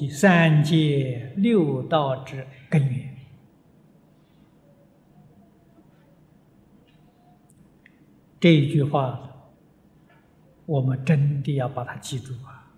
住即三界六道之根源。这一句话，我们真的要把它记住啊！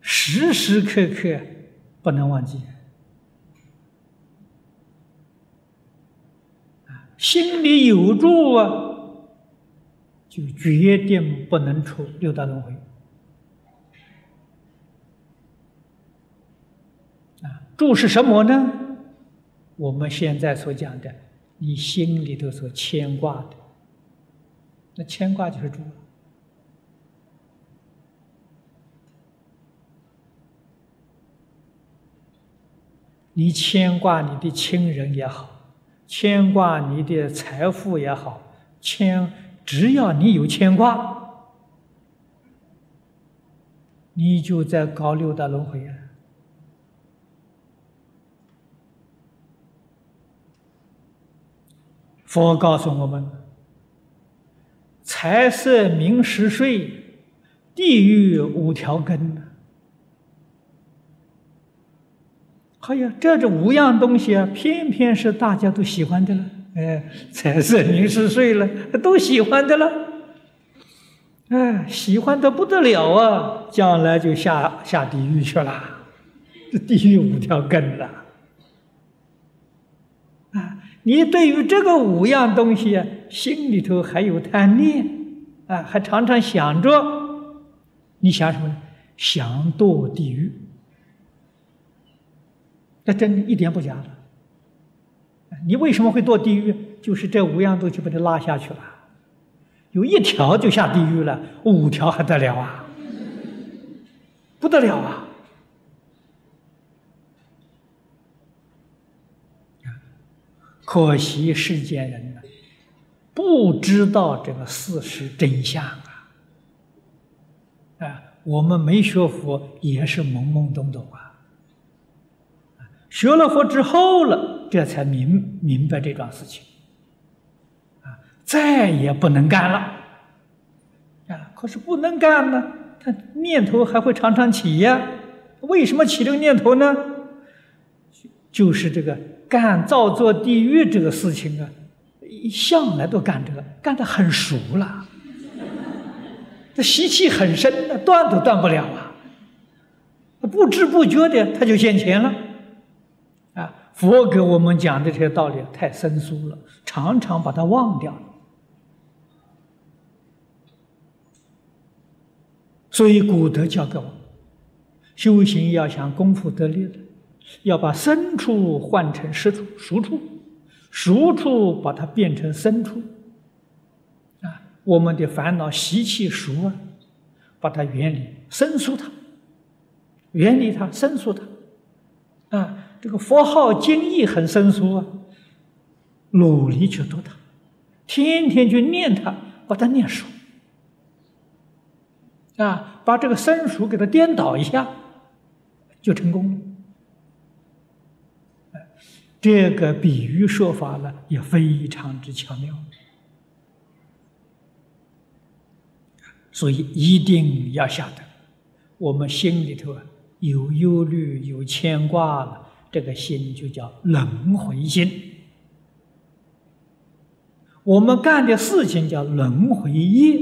时时刻刻不能忘记！心里有住啊，就决定不能出六道轮回啊！住是什么呢？我们现在所讲的。你心里头所牵挂的，那牵挂就是住。你牵挂你的亲人也好，牵挂你的财富也好，牵只要你有牵挂，你就在搞六道轮回啊。佛告诉我们：财色名食睡，地狱五条根。哎呀，这这五样东西啊，偏偏是大家都喜欢的了。哎，财色名食睡了，都喜欢的了。哎，喜欢的不得了啊！将来就下下地狱去了，这地狱五条根了。你对于这个五样东西，心里头还有贪念啊，还常常想着，你想什么呢？想堕地狱，那真的一点不假的。你为什么会堕地狱？就是这五样东西把你拉下去了，有一条就下地狱了，五条还得了啊？不得了啊！可惜世间人呢，不知道这个事实真相啊！啊，我们没学佛也是懵懵懂懂啊。学了佛之后了，这才明明白这桩事情，啊，再也不能干了。啊，可是不能干呢，他念头还会常常起呀。为什么起这个念头呢？就是这个。干造作地狱这个事情啊，向来都干这个，干得很熟了，这习气很深，断都断不了啊。不知不觉的他就现前了，啊，佛给我们讲的这些道理太生疏了，常常把它忘掉了。所以古德教给我们，修行要想功夫得力的。要把深处换成实处、熟处，熟处把它变成深处。啊，我们的烦恼习气熟啊，把它远离、生疏它，远离它、生疏它。啊，这个佛号经义很生疏啊，努力去读它，天天去念它，把它念熟。啊，把这个生熟给它颠倒一下，就成功了。这个比喻说法呢，也非常之巧妙，所以一定要晓得，我们心里头啊有忧虑、有牵挂了，这个心就叫轮回心。我们干的事情叫轮回业，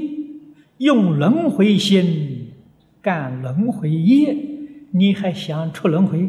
用轮回心干轮回业，你还想出轮回？